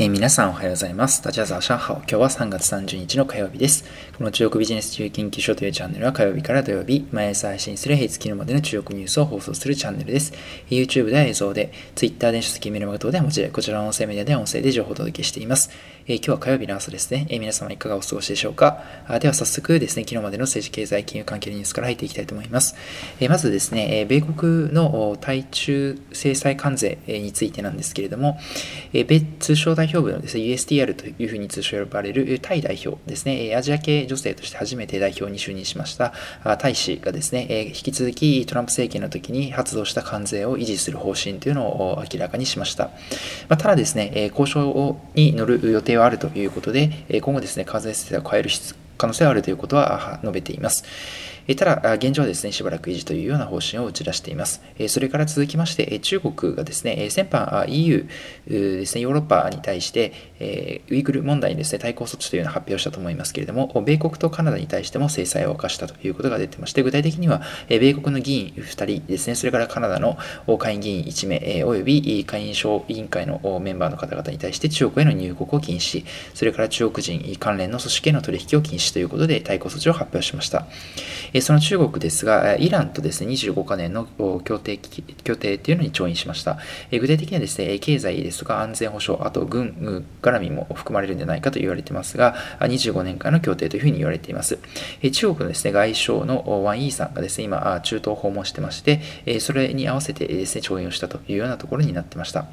えー、皆さんおはようございます。ダジャザーシャッハオ。今日は3月30日の火曜日です。この中国ビジネス中研究所というチャンネルは火曜日から土曜日、毎朝配信する平日昨日までの中国ニュースを放送するチャンネルです。YouTube では映像で、Twitter で書籍メルマガ等では文字で、こちらの音声メディアでは音声で情報をお届けしています。えー、今日は火曜日の朝ですね。えー、皆様いかがお過ごしでしょうかあでは早速ですね、昨日までの政治経済金融関係のニュースから入っていきたいと思います。え、まずですね、え米国の対中制裁関税についてなんですけれども、え米通商代表部のですね、USTR というふうに通称呼ばれるタイ代表ですね、アジア系女性として初めて代表に就任しましたタイ氏がですね、引き続きトランプ政権の時に発動した関税を維持する方針というのを明らかにしました。まただですね、交渉に乗る予定はあるということで、今後ですね、関税制裁を変える必要可能性はあるということは述べています。ただ、現状はですね、しばらく維持というような方針を打ち出しています。それから続きまして、中国がですね、先般 EU ですね、ヨーロッパに対して、ウイグル問題にですね、対抗措置というのを発表したと思いますけれども、米国とカナダに対しても制裁を犯したということが出てまして、具体的には、米国の議員2人ですね、それからカナダの下院議員1名、および下院小委員会のメンバーの方々に対して中国への入国を禁止、それから中国人関連の組織への取引を禁止ということで対抗措置を発表しました。その中国ですが、イランとですね、25カ年の協定協定っていうのに調印しました。具体的にはですね、経済ですとか安全保障、あと軍絡みも含まれるんじゃないかと言われていますが、25年間の協定というふうに言われています。中国のですね、外相のワン・イーさんがですね、今、中東を訪問してまして、それに合わせてですね、調印をしたというようなところになってました。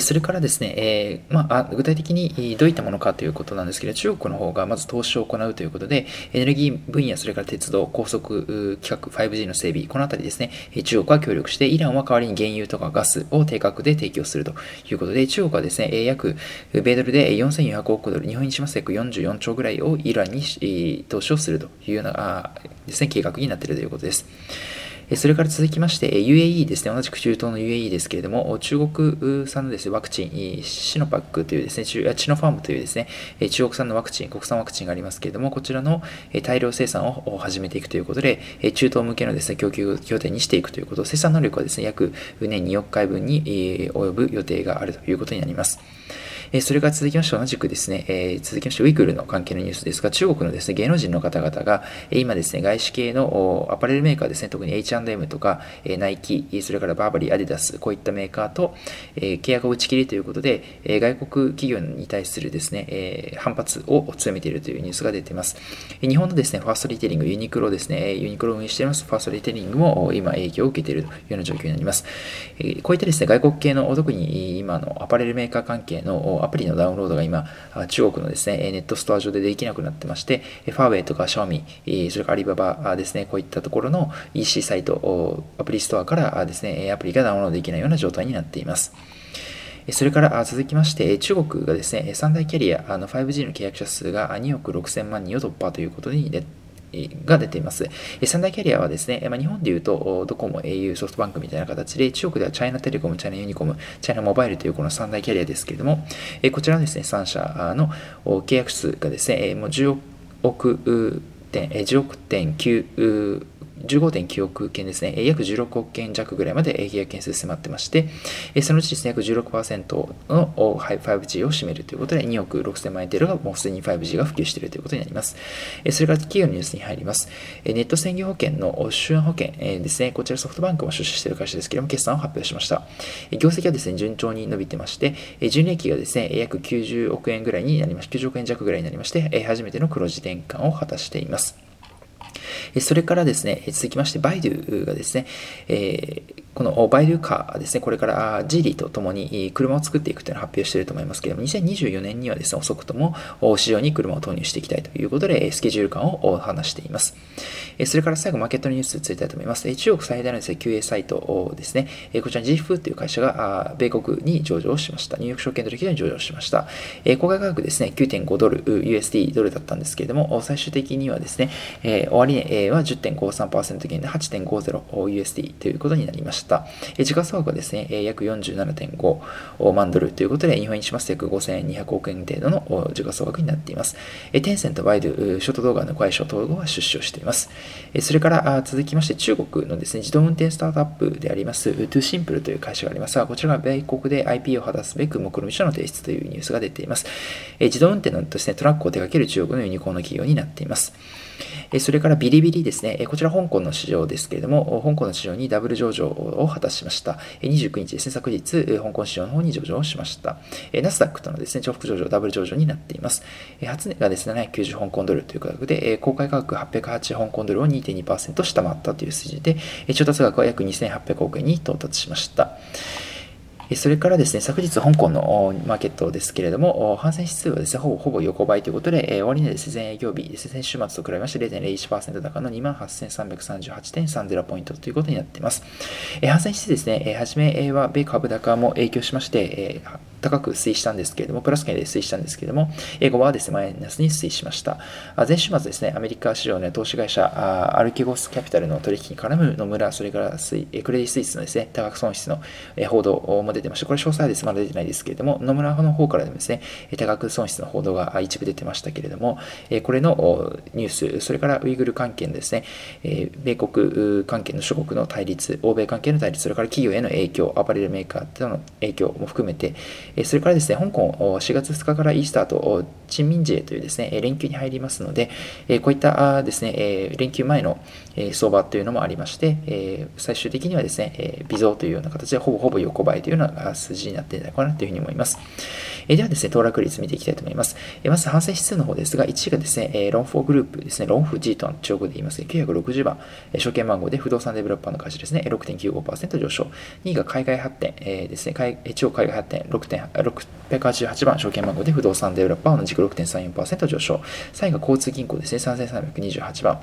それからですね、えー、まあ、具体的にどういったものかということなんですけど、中国の方がまず投資を行うということで、エネルギー分野、それから鉄道、高速規格、5G の整備、このあたりですね、中国は協力して、イランは代わりに原油とかガスを低価格で提供するということで、中国はですね、約米ドルで4400億ドル、日本にしますと約44兆ぐらいをイランに投資をするというようなですね、計画になっているということです。それから続きまして、UAE ですね、同じく中東の UAE ですけれども、中国産のですね、ワクチン、シノパックというですね、チノファームというですね、中国産のワクチン、国産ワクチンがありますけれども、こちらの大量生産を始めていくということで、中東向けのですね、供給拠点にしていくということ、生産能力はですね、約年2億回分に及ぶ予定があるということになります。えそれから続きまして同じくですね、え続きましてウイグルの関係のニュースですが、中国のですね、芸能人の方々が、え今ですね、外資系のアパレルメーカーですね、特に H&M とか、えナイキ、それからバーバリー、アディダス、こういったメーカーと、え契約を打ち切りということで、え外国企業に対するですね、え反発を強めているというニュースが出ています。日本のですね、ファーストリテイリング、ユニクロですね、ユニクロを運営していますファーストリテイリングも今影響を受けているというような状況になります。えこういったですね、外国系の、特に今のアパレルメーカー関係のアプリのダウンロードが今、中国のですね、ネットストア上でできなくなってまして、ファーウェイとかシャオミ、それからアリババですね、こういったところの EC サイト、アプリストアからですね、アプリがダウンロードできないような状態になっています。それから続きまして、中国がですね、三大キャリア、5G の契約者数が2億6000万人を突破ということにが出ています。三大キャリアはですね、まあ、日本でいうとドコモ、au、ソフトバンクみたいな形で、中国ではチャイナテレコム、チャイナユニコム、チャイナモバイルというこの三大キャリアですけれども、こちらのですね、3社の契約数がですね、もう10億点、10億点9 15.9億件ですね、約16億件弱ぐらいまで契約件数迫ってまして、そのうちですね、約16%の 5G を占めるということで、2億6000万円程度がもうすでに 5G が普及しているということになります。それから企業のニュースに入ります。ネット専業保険の周安保険ですね、こちらソフトバンクも出資している会社ですけれども、決算を発表しました。業績はですね、順調に伸びてまして、純利益がですね、約90億円ぐらいになりまして、90億円弱ぐらいになりまして、初めての黒字転換を果たしています。それからですね、続きまして、バイドゥがですね、えこのバイルカーですね、これからジーリーとともに車を作っていくというのを発表していると思いますけれども、2024年にはですね、遅くとも市場に車を投入していきたいということで、スケジュール感を話しています。それから最後、マーケットニュースについてたいと思います。中国最大のです、ね、QA サイトですね、こちら g フという会社が米国に上場しました。ニューヨーク証券取引所に上場しました。公開価格ですね、9.5ドル、USD ドルだったんですけれども、最終的にはですね、終値えは10.53%減で 8.50USD ということになりました。え時価総額はですね、え約47.5万ドルということで、日本円にしますと約5200億円程度の時価総額になっています。えテンセント、バイドゥ、ショート動画の会社統合は出資をしています。えそれから続きまして、中国のですね、自動運転スタートアップであります、トゥシンプルという会社がありますが、こちらが米国で IP を果たすべく目論見書の提出というニュースが出ています。え自動運転のですね、トラックを手掛ける中国のユニコーンの企業になっています。それからビリビリですね、こちら香港の市場ですけれども、香港の市場にダブル上場を果たしました。29日ですね、昨日、香港市場の方に上場をしました。ナスダックとのですね、重複上場、ダブル上場になっています。初値がですね、790香港ドルという価格で、公開価格808香港ドルを2.2%下回ったという数字で、調達額は約2800億円に到達しました。それからですね、昨日香港のマーケットですけれども、反戦指数はですね、ほぼほぼ横ばいということで、終値です、前営業日です、先週末と比べまして0.01%高の28,338.30ポイントということになっています。反戦指数ですね、はじめは米株高も影響しまして、高く推移したんですけれども、プラス圏で推移したんですけれども、英語はですね、マイナスに推移しました。前週末ですね、アメリカ市場の投資会社、アルケゴスキャピタルの取引に絡む野村、それからクレディ・スイスのですね、多額損失の報道も出てました。これ詳細はですまだ出てないですけれども、野村の方からでもですね、多額損失の報道が一部出てましたけれども、これのニュース、それからウイグル関係のですね、米国関係の諸国の対立、欧米関係の対立、それから企業への影響、アパレルメーカーとの影響も含めて、それからですね、香港4月2日からイースターと陳民ジェというですね、連休に入りますので、こういったですね、連休前の相場というのもありまして、最終的にはですね、微増というような形でほぼほぼ横ばいというような数字になっていたのかなというふうに思います。ではですね、騰落率見ていきたいと思います。まず、反省指数の方ですが、1位がですね、ロンフォーグループですね、ロンフ G と中国で言いますが、960番、証券番号で不動産デベロッパーの会社ですね、6.95%上昇。2位が海外発展ですね、地方海外発展688番、証券番号で不動産デベロッパー同じく6.34%上昇。3位が交通銀行ですね、3328番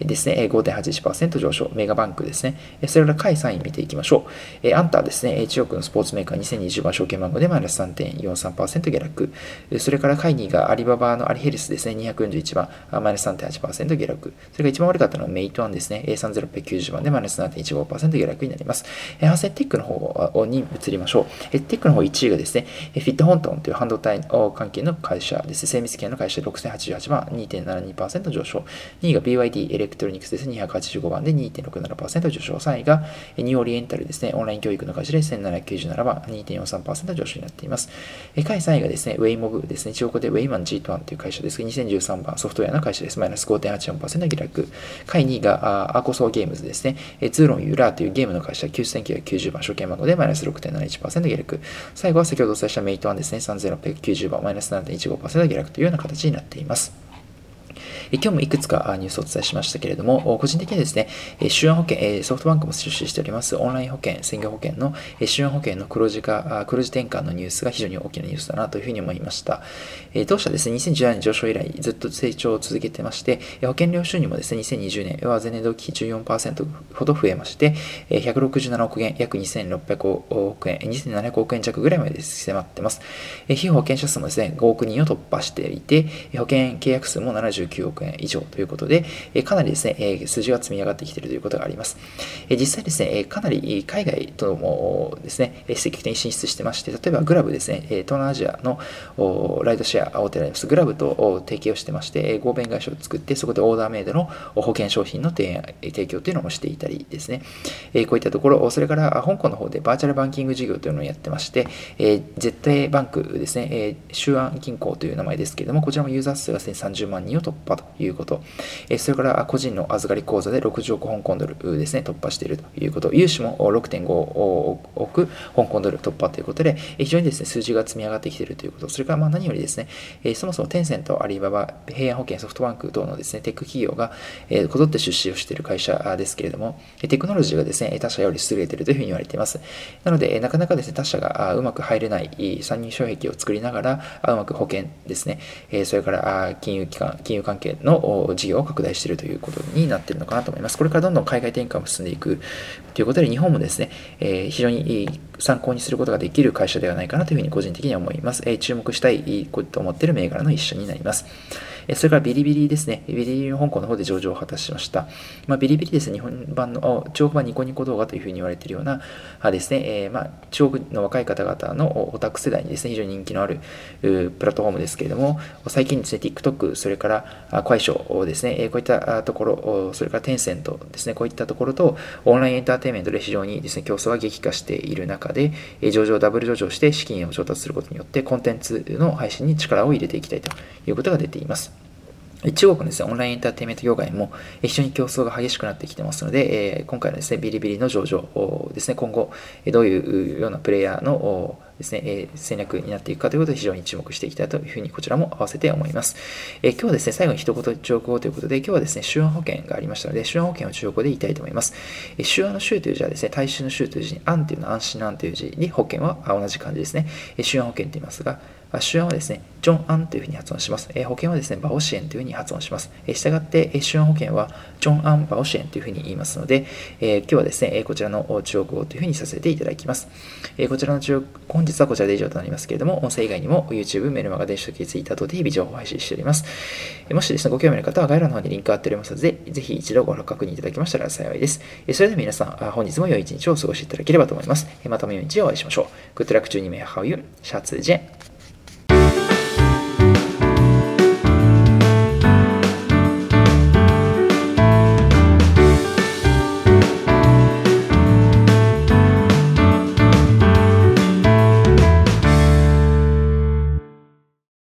ですね、5.81%上昇。メガバンクですね。それから下位3位見ていきましょう。アンターですね、中国のスポーツメーカー2020番証券番号でマイナス3.43%下落。それから下位2位がアリババのアリヘルスですね、241番、マイナス3.8%下落。それから一番悪かったのはメイトワンですね、A3690 番でマイナス7.15%下落になります。ハセテックの方に移りましょう。テックの方1位がですね、フィットホントンという半導体関係の会社です。精密系の会社で6088番、2.72%上昇。2位が BYD エレクトロニクスです。285番で2.67%上昇。3位がニューオリエンタルですね、オンライン教育の会社で1797番、2.43%上昇になっています。下位3位がですね、 Weimob ですね、中国でウェイマン G1 という会社です、2013番ソフトウェアの会社です。マイナス5.84%下落。下位2位が Archosaur Games ですね、祖龙娱乐というゲームの会社、9990番証券番号でマイナス6.71%下落。最後は先ほどお伝えしたメイトワンですね、3690番、マイナス7.15%下落というような形になっています。今日もいくつかニュースをお伝えしましたけれども、個人的にですね、周安保険、ソフトバンクも出資しておりますオンライン保険、専業保険の周安保険の黒字化、黒字転換のニュースが非常に大きなニュースだなというふうに思いました。当社ですね、2017年上昇以来ずっと成長を続けてまして、保険料収入もですね、2020年は前年同期比14%ほど増えまして、167億円、約2600億円、2700億円弱ぐらいまで迫ってます。非保険者数もですね、5億人を突破していて、保険契約数も79億億円以上ということで、かなりですね、数字が積み上がってきているということがあります。実際ですね、かなり海外ともですね、積極的に進出してまして、例えばグラブですね、東南アジアのライドシェア大手であります、グラブと提携をしてまして、合弁会社を作って、そこでオーダーメイドの保険商品の提供というのもしていたりですね、こういったところ、それから香港の方でバーチャルバンキング事業というのをやってまして、絶対バンクですね、周安銀行という名前ですけれども、こちらもユーザー数が1030万人を突破ということ。えそれから個人の預かり口座で60億香港ドルですね、突破しているということ。融資も6.5億香港ドル突破ということで、非常にですね、数字が積み上がってきているということ。それからまあ何よりですね、えそもそもテンセント、アリババ、平安保険、ソフトバンク等のですね、テック企業がえこぞって出資をしている会社ですけれども、テクノロジーがですね、他社より優れているというふうに言われています。なので、なかなかですね、他社がうまく入れない参入障壁を作りながら、うまく保険ですね、それから金融機関、金融関係の事業を拡大しているということになっているのかなと思います。これからどんどん海外展開も進んでいくということで、日本もですね、え非常に参考にすることができる会社ではないかなというふうに個人的には思います。え注目したいと思っている銘柄の一緒になります。それからビリビリですね。ビリビリ香港の方で上場を果たしました。まあ、ビリビリですね、日本版の、中国版ニコニコ動画というふうに言われているようなあですね、えー、まあ、中国の若い方々のオタク世代にですね、非常に人気のあるプラットフォームですけれども、最近ですね、TikTok、それからクワイショですね、こういったところ、それからテンセントですね、こういったところとオンラインエンターテインメントで非常にですね、競争が激化している中で、上場、ダブル上場して資金を調達することによって、コンテンツの配信に力を入れていきたいということが出ています。中国のですね、オンラインエンターテインメント業界も非常に競争が激しくなってきてますので、え今回のですね、ビリビリの上場ですね、今後、どういうようなプレイヤーのですね、え戦略になっていくかということで非常に注目していきたいというふうにこちらも合わせて思います。え今日はですね、最後に一言中国語ということで、今日はですね、手話保険がありましたので、手話保険を中国語で言いたいと思います。え手話の州という字はですね、大衆の州という字に、安というのは安心の安という字に保険は同じ漢字ですね。え手話保険と言いますが、手話はですね、ジョン・アンというふうに発音します。え保険はですね、バオシエンというふうに発音します。えしたがって、え手話保険はジョン・アン・バオシエンというふうに言いますので、え今日はですね、えこちらの中国語というふうにさせていただきます。えこちらの中本日はこちらで以上となりますけれども、音声以外にも YouTube、メルマガ、電子書籍、Twitter 等で日々情報を配信しております。えもしですね、ご興味の方は概要欄の方にリンク貼っておりますので、ぜひ一度ご確認いただきましたら幸いです。えそれでは皆さん、本日も良い一日をお過ごしいただければと思います。えまたも良い一日をお会いしましょう。Good luck to you, may how you? シャツジェン。